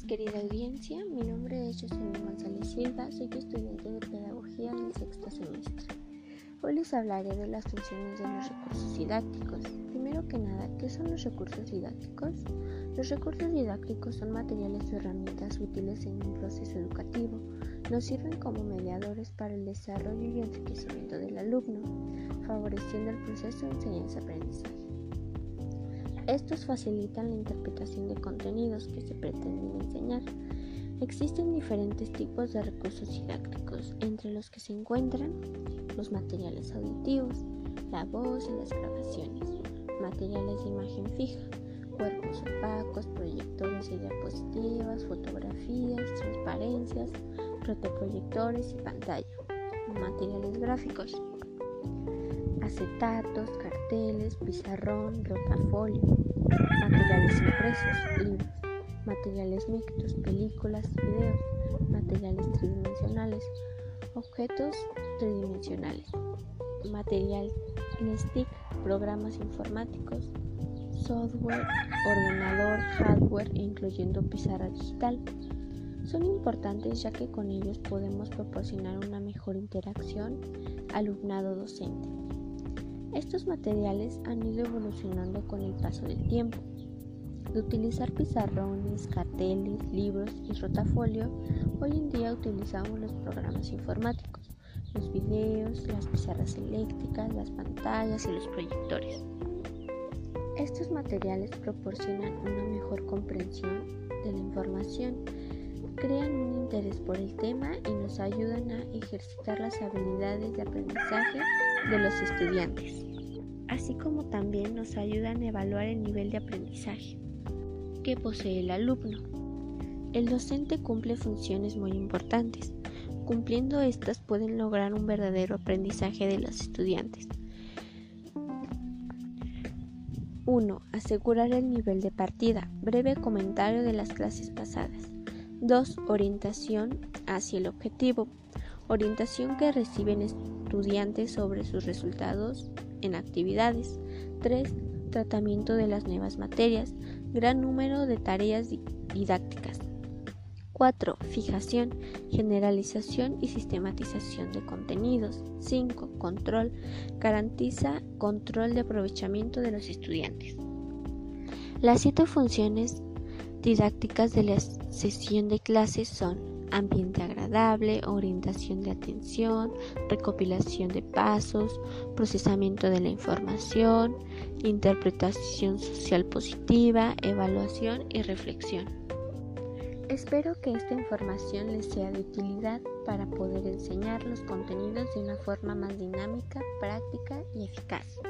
Querida audiencia, mi nombre es Jocelyn González Silva, soy estudiante de Pedagogía del sexto semestre. Hoy les hablaré de las funciones de los recursos didácticos. Primero que nada, ¿qué son los recursos didácticos? Los recursos didácticos son materiales o herramientas útiles en un proceso educativo. Nos sirven como mediadores para el desarrollo y enriquecimiento del alumno, favoreciendo el proceso de enseñanza-aprendizaje. Estos facilitan la interpretación de contenidos que se pretenden enseñar. Existen diferentes tipos de recursos didácticos, entre los que se encuentran los materiales auditivos, la voz y las grabaciones, materiales de imagen fija, cuerpos opacos, proyectores y diapositivas, fotografías, transparencias, protoproyectores y pantalla, materiales gráficos acetatos, carteles, pizarrón, rotafolio, materiales impresos, libros, materiales mixtos, películas, videos, materiales tridimensionales, objetos tridimensionales, material stick, programas informáticos, software, ordenador, hardware, incluyendo pizarra digital. Son importantes ya que con ellos podemos proporcionar una mejor interacción alumnado-docente. Estos materiales han ido evolucionando con el paso del tiempo. De utilizar pizarrones, carteles, libros y rotafolio, hoy en día utilizamos los programas informáticos, los videos, las pizarras eléctricas, las pantallas y los proyectores. Estos materiales proporcionan una mejor comprensión de la información, crean un interés por el tema y nos ayudan a ejercitar las habilidades de aprendizaje de los estudiantes, así como también nos ayudan a evaluar el nivel de aprendizaje que posee el alumno. El docente cumple funciones muy importantes. Cumpliendo estas pueden lograr un verdadero aprendizaje de los estudiantes. 1. Asegurar el nivel de partida. Breve comentario de las clases pasadas. 2. Orientación hacia el objetivo. Orientación que reciben estudiantes sobre sus resultados en actividades. 3. Tratamiento de las nuevas materias. Gran número de tareas didácticas. 4. Fijación, generalización y sistematización de contenidos. 5. Control. Garantiza control de aprovechamiento de los estudiantes. Las siete funciones didácticas de la sesión de clases son ambiente agradable, orientación de atención, recopilación de pasos, procesamiento de la información, interpretación social positiva, evaluación y reflexión. Espero que esta información les sea de utilidad para poder enseñar los contenidos de una forma más dinámica, práctica y eficaz.